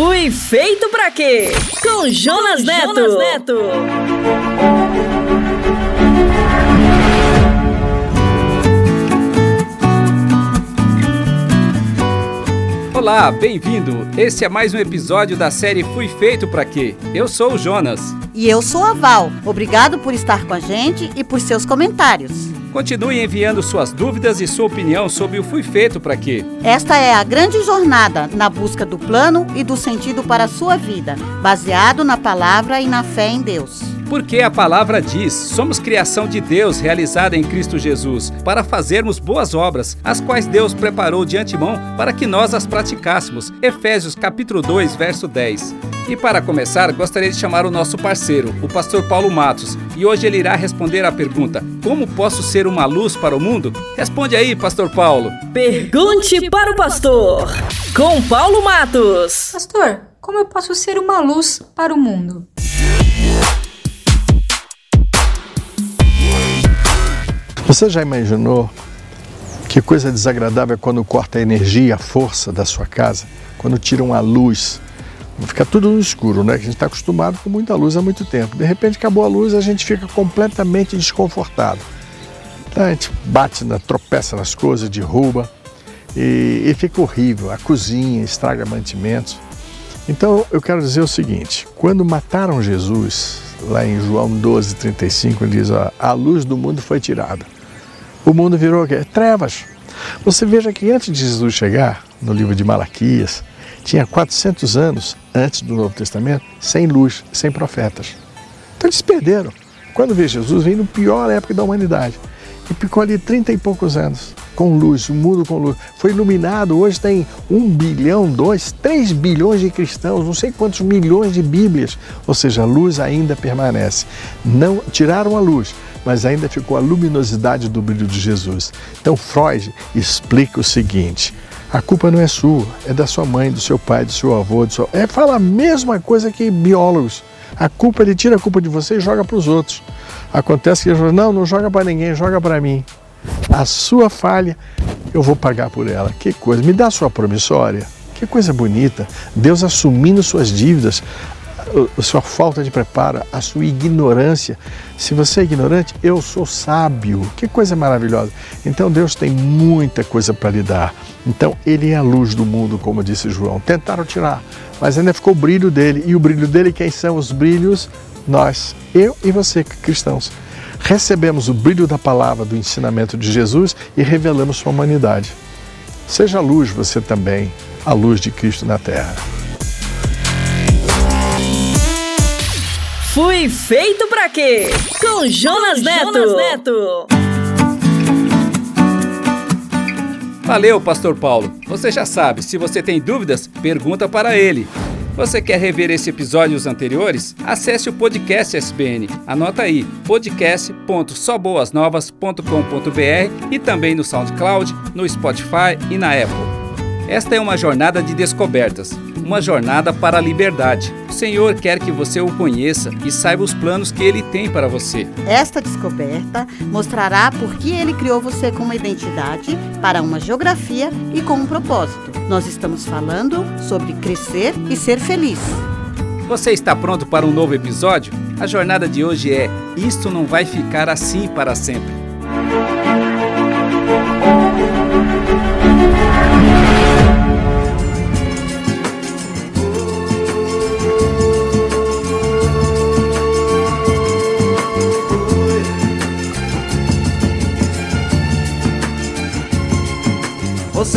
Fui feito pra quê? Com Jonas, Com Neto. Jonas Neto. Olá, bem-vindo. Esse é mais um episódio da série Fui Feito para Quê? Eu sou o Jonas. E eu sou a Val. Obrigado por estar com a gente e por seus comentários. Continue enviando suas dúvidas e sua opinião sobre o Fui Feito para Quê. Esta é a grande jornada na busca do plano e do sentido para a sua vida, baseado na palavra e na fé em Deus. Porque a palavra diz: somos criação de Deus realizada em Cristo Jesus, para fazermos boas obras, as quais Deus preparou de antemão para que nós as praticássemos. Efésios capítulo 2, verso 10. E para começar, gostaria de chamar o nosso parceiro, o pastor Paulo Matos, e hoje ele irá responder à pergunta: Como posso ser uma luz para o mundo? Responde aí, pastor Paulo. Pergunte para o pastor, com Paulo Matos. Pastor, como eu posso ser uma luz para o mundo? Você já imaginou que coisa desagradável é quando corta a energia, a força da sua casa, quando tiram a luz? Fica tudo no escuro, né? A gente está acostumado com muita luz há muito tempo. De repente acabou a luz, a gente fica completamente desconfortado. Então, a gente bate, na, tropeça nas coisas, derruba e, e fica horrível. A cozinha estraga mantimentos. Então eu quero dizer o seguinte: quando mataram Jesus, lá em João 12, 35, ele diz: ó, a luz do mundo foi tirada o mundo virou? Trevas. Você veja que antes de Jesus chegar, no livro de Malaquias, tinha 400 anos antes do Novo Testamento, sem luz, sem profetas. Então eles perderam. Quando veio Jesus, veio no pior época da humanidade. E ficou ali 30 e poucos anos, com luz, o mundo com luz. Foi iluminado, hoje tem um bilhão, dois, três bilhões de cristãos, não sei quantos milhões de Bíblias. Ou seja, a luz ainda permanece. Não tiraram a luz, mas ainda ficou a luminosidade do brilho de Jesus. Então Freud explica o seguinte: a culpa não é sua, é da sua mãe, do seu pai, do seu avô, do seu. É fala a mesma coisa que biólogos. A culpa ele tira a culpa de você e joga para os outros. Acontece que ele fala, não, não joga para ninguém, joga para mim. A sua falha, eu vou pagar por ela. Que coisa, me dá a sua promissória. Que coisa bonita. Deus assumindo suas dívidas, a sua falta de preparo, a sua ignorância. Se você é ignorante, eu sou sábio. Que coisa maravilhosa. Então Deus tem muita coisa para lhe dar. Então ele é a luz do mundo, como disse João. Tentaram tirar, mas ainda ficou o brilho dele. E o brilho dele, quem são os brilhos? Nós, eu e você, cristãos. Recebemos o brilho da palavra, do ensinamento de Jesus e revelamos sua humanidade. Seja luz você também, a luz de Cristo na terra. Fui feito pra quê? Com Jonas Neto. Jonas Neto. Valeu, Pastor Paulo. Você já sabe, se você tem dúvidas, pergunta para ele. Você quer rever esse episódio e os anteriores? Acesse o podcast SBN. Anota aí, podcast.soboasnovas.com.br e também no SoundCloud, no Spotify e na Apple. Esta é uma jornada de descobertas uma jornada para a liberdade. O Senhor quer que você o conheça e saiba os planos que ele tem para você. Esta descoberta mostrará por que ele criou você com uma identidade, para uma geografia e com um propósito. Nós estamos falando sobre crescer e ser feliz. Você está pronto para um novo episódio? A jornada de hoje é: Isto não vai ficar assim para sempre.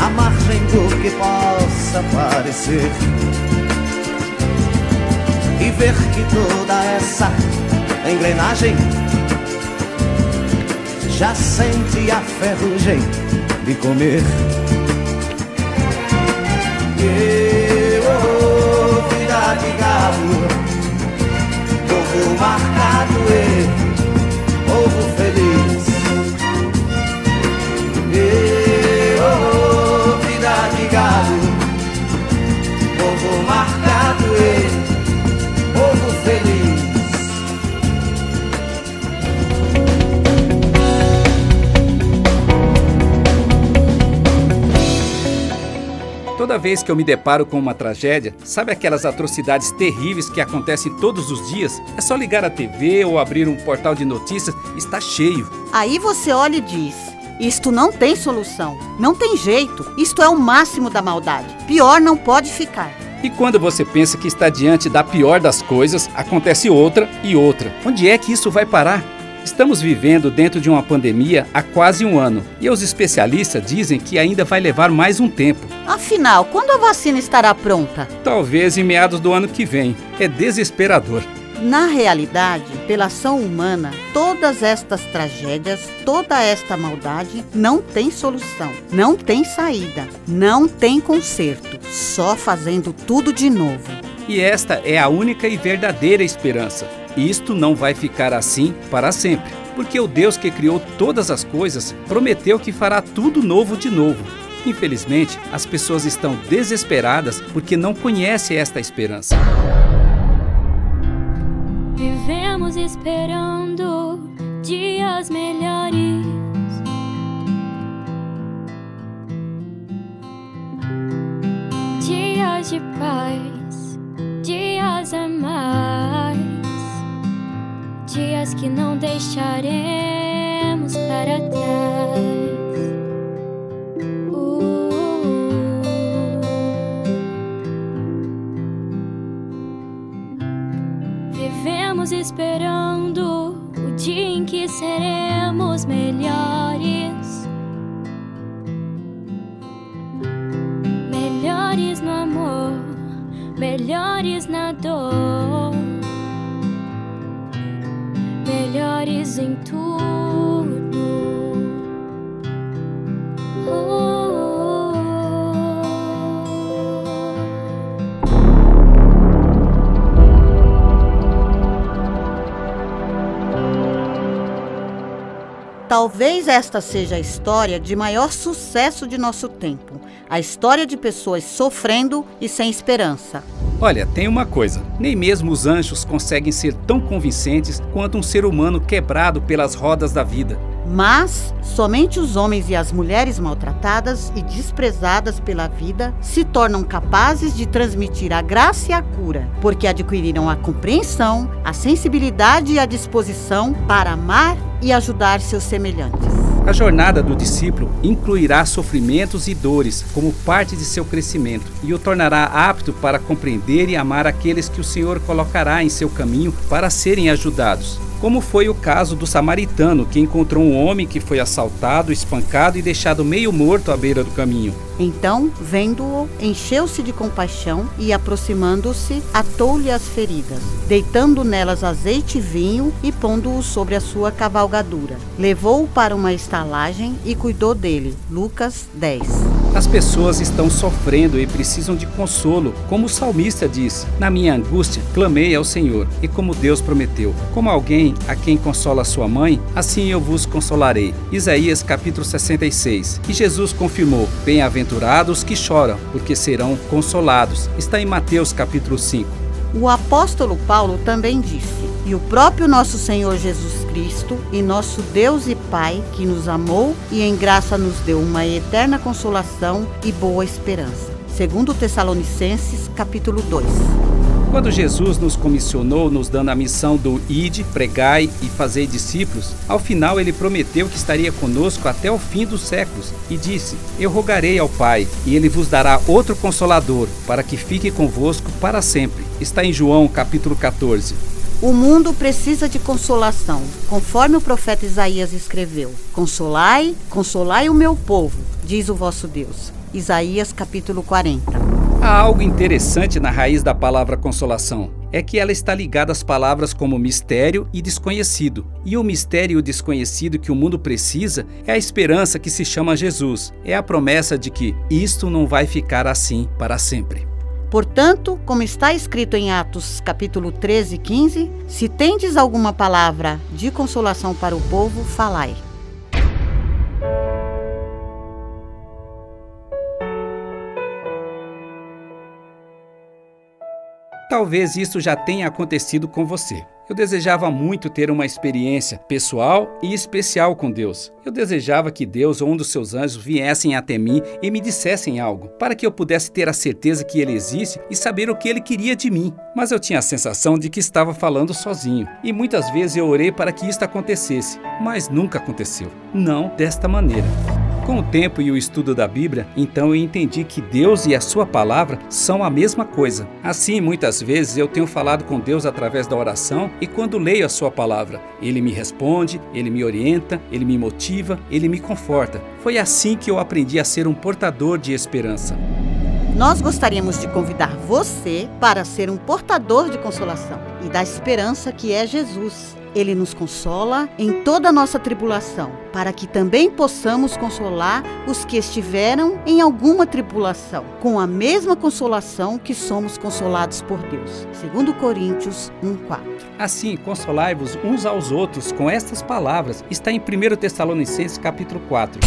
à margem do que possa parecer. E ver que toda essa engrenagem já sente a ferrugem de comer. Eu, oh, vida de galo, marcado e vez que eu me deparo com uma tragédia, sabe aquelas atrocidades terríveis que acontecem todos os dias? É só ligar a TV ou abrir um portal de notícias, está cheio. Aí você olha e diz: Isto não tem solução, não tem jeito, isto é o máximo da maldade. Pior não pode ficar. E quando você pensa que está diante da pior das coisas, acontece outra e outra. Onde é que isso vai parar? Estamos vivendo dentro de uma pandemia há quase um ano e os especialistas dizem que ainda vai levar mais um tempo. Afinal, quando a vacina estará pronta? Talvez em meados do ano que vem. É desesperador. Na realidade, pela ação humana, todas estas tragédias, toda esta maldade não tem solução, não tem saída, não tem conserto, só fazendo tudo de novo. E esta é a única e verdadeira esperança. Isto não vai ficar assim para sempre, porque o Deus que criou todas as coisas prometeu que fará tudo novo de novo. Infelizmente, as pessoas estão desesperadas porque não conhecem esta esperança. Vivemos esperando dias melhores. Dias de paz, deixaremos para trás. Melhores em tudo. Talvez esta seja a história de maior sucesso de nosso tempo. A história de pessoas sofrendo e sem esperança. Olha, tem uma coisa: nem mesmo os anjos conseguem ser tão convincentes quanto um ser humano quebrado pelas rodas da vida. Mas somente os homens e as mulheres maltratadas e desprezadas pela vida se tornam capazes de transmitir a graça e a cura, porque adquiriram a compreensão, a sensibilidade e a disposição para amar e ajudar seus semelhantes. A jornada do discípulo incluirá sofrimentos e dores como parte de seu crescimento e o tornará apto para compreender e amar aqueles que o Senhor colocará em seu caminho para serem ajudados. Como foi o caso do samaritano que encontrou um homem que foi assaltado, espancado e deixado meio morto à beira do caminho. Então, vendo-o, encheu-se de compaixão e, aproximando-se, atou-lhe as feridas, deitando nelas azeite e vinho e pondo-o sobre a sua cavalgadura. Levou-o para uma estalagem e cuidou dele. Lucas 10. As pessoas estão sofrendo e precisam de consolo, como o salmista diz: Na minha angústia, clamei ao Senhor, e como Deus prometeu, como alguém a quem consola sua mãe, assim eu vos consolarei. Isaías capítulo 66. E Jesus confirmou: Bem-aventurados que choram, porque serão consolados. Está em Mateus capítulo 5. O apóstolo Paulo também disse: E o próprio nosso Senhor Jesus Cristo, e nosso Deus e Pai, que nos amou e em graça nos deu uma eterna consolação e boa esperança. Segundo Tessalonicenses, capítulo 2. Quando Jesus nos comissionou, nos dando a missão do ide, pregai e fazei discípulos, ao final ele prometeu que estaria conosco até o fim dos séculos e disse: Eu rogarei ao Pai, e ele vos dará outro consolador, para que fique convosco para sempre. Está em João capítulo 14. O mundo precisa de consolação, conforme o profeta Isaías escreveu: Consolai, consolai o meu povo, diz o vosso Deus. Isaías capítulo 40. Há algo interessante na raiz da palavra consolação. É que ela está ligada às palavras como mistério e desconhecido. E o mistério e o desconhecido que o mundo precisa é a esperança que se chama Jesus. É a promessa de que isto não vai ficar assim para sempre. Portanto, como está escrito em Atos capítulo 13 e 15, se tendes alguma palavra de consolação para o povo, falai. Talvez isso já tenha acontecido com você. Eu desejava muito ter uma experiência pessoal e especial com Deus. Eu desejava que Deus ou um dos seus anjos viessem até mim e me dissessem algo, para que eu pudesse ter a certeza que Ele existe e saber o que Ele queria de mim. Mas eu tinha a sensação de que estava falando sozinho, e muitas vezes eu orei para que isto acontecesse, mas nunca aconteceu. Não desta maneira. Com o tempo e o estudo da Bíblia, então eu entendi que Deus e a Sua palavra são a mesma coisa. Assim, muitas vezes eu tenho falado com Deus através da oração e quando leio a Sua palavra, Ele me responde, Ele me orienta, Ele me motiva, Ele me conforta. Foi assim que eu aprendi a ser um portador de esperança. Nós gostaríamos de convidar você para ser um portador de consolação e da esperança que é Jesus. Ele nos consola em toda a nossa tribulação, para que também possamos consolar os que estiveram em alguma tribulação, com a mesma consolação que somos consolados por Deus. Segundo Coríntios 1:4. Assim, consolai-vos uns aos outros com estas palavras. Está em 1 Tessalonicenses capítulo 4.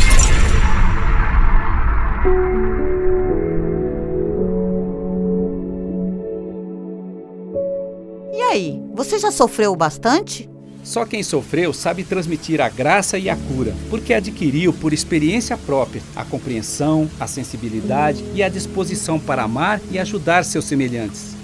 E aí, você já sofreu bastante? Só quem sofreu sabe transmitir a graça e a cura, porque adquiriu por experiência própria a compreensão, a sensibilidade e a disposição para amar e ajudar seus semelhantes.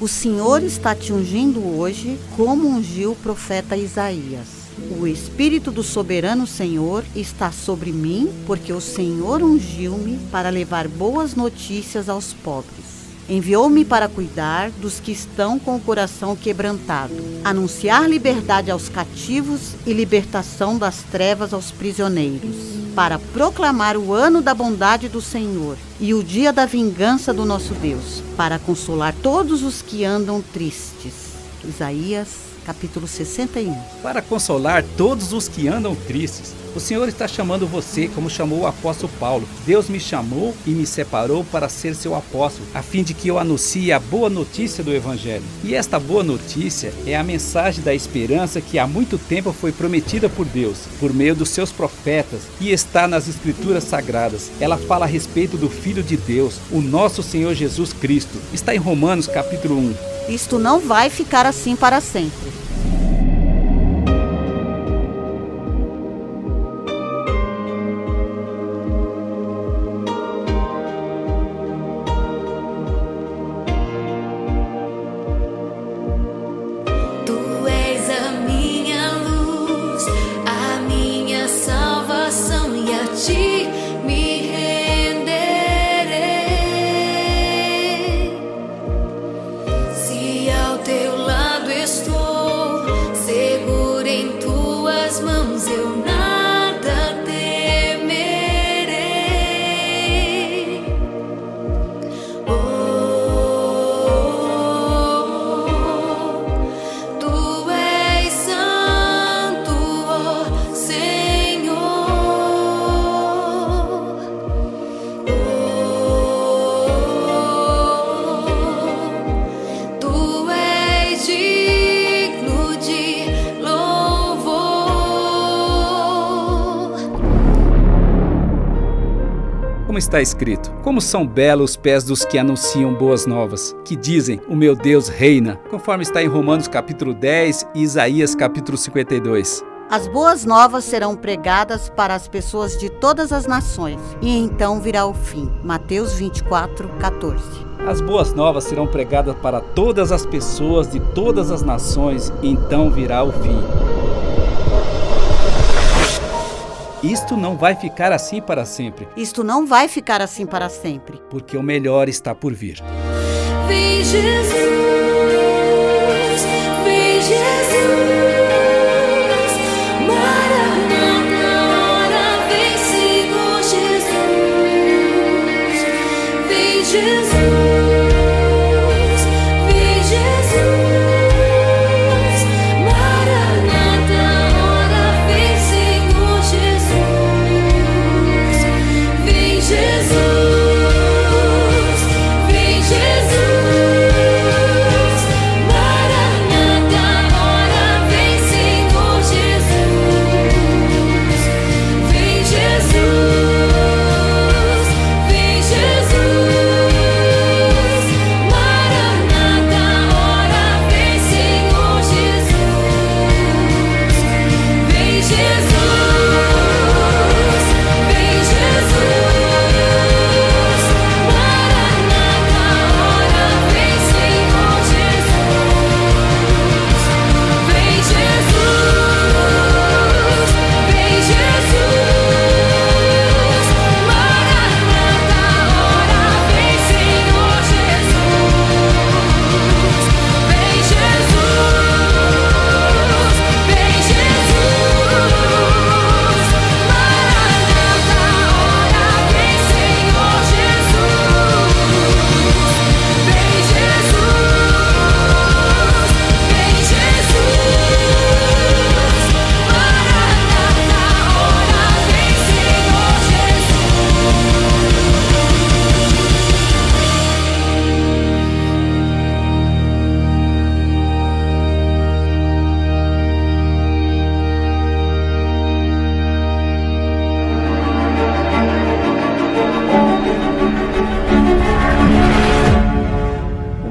O Senhor está te ungindo hoje como ungiu o profeta Isaías. O Espírito do Soberano Senhor está sobre mim, porque o Senhor ungiu-me para levar boas notícias aos pobres. Enviou-me para cuidar dos que estão com o coração quebrantado, anunciar liberdade aos cativos e libertação das trevas aos prisioneiros, para proclamar o ano da bondade do Senhor e o dia da vingança do nosso Deus, para consolar todos os que andam tristes. Isaías capítulo 61. Para consolar todos os que andam tristes, o Senhor está chamando você como chamou o apóstolo Paulo. Deus me chamou e me separou para ser seu apóstolo, a fim de que eu anuncie a boa notícia do Evangelho. E esta boa notícia é a mensagem da esperança que há muito tempo foi prometida por Deus, por meio dos seus profetas, e está nas Escrituras Sagradas. Ela fala a respeito do Filho de Deus, o nosso Senhor Jesus Cristo. Está em Romanos capítulo 1. Isto não vai ficar assim para sempre. Está escrito: Como são belos os pés dos que anunciam boas novas, que dizem: O meu Deus reina, conforme está em Romanos capítulo 10 e Isaías capítulo 52. As boas novas serão pregadas para as pessoas de todas as nações, e então virá o fim. Mateus 24, 14. As boas novas serão pregadas para todas as pessoas de todas as nações, e então virá o fim. Isto não vai ficar assim para sempre, Isto não vai ficar assim para sempre. porque o melhor está por vir. Vem Jesus,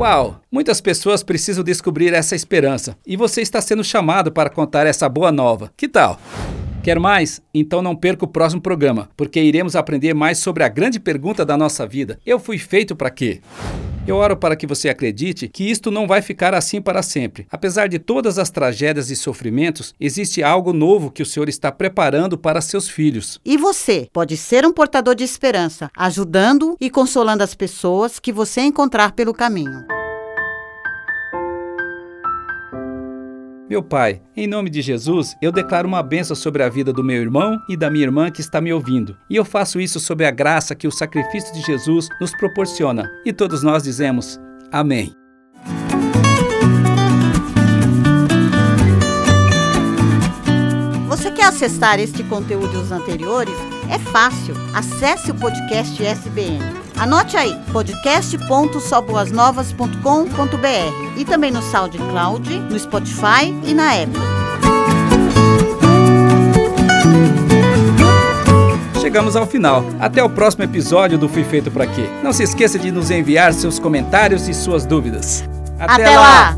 Uau! Muitas pessoas precisam descobrir essa esperança e você está sendo chamado para contar essa boa nova. Que tal? Quer mais? Então não perca o próximo programa, porque iremos aprender mais sobre a grande pergunta da nossa vida: Eu fui feito para quê? Eu oro para que você acredite que isto não vai ficar assim para sempre. Apesar de todas as tragédias e sofrimentos, existe algo novo que o Senhor está preparando para seus filhos. E você pode ser um portador de esperança, ajudando e consolando as pessoas que você encontrar pelo caminho. Meu Pai, em nome de Jesus, eu declaro uma bênção sobre a vida do meu irmão e da minha irmã que está me ouvindo. E eu faço isso sob a graça que o sacrifício de Jesus nos proporciona. E todos nós dizemos: Amém. Você quer acessar este conteúdo e os anteriores? É fácil. Acesse o podcast SBN. Anote aí, podcast.soboasnovas.com.br e também no SoundCloud, no Spotify e na Apple. Chegamos ao final. Até o próximo episódio do Fui Feito Pra Quê. Não se esqueça de nos enviar seus comentários e suas dúvidas. Até, lá.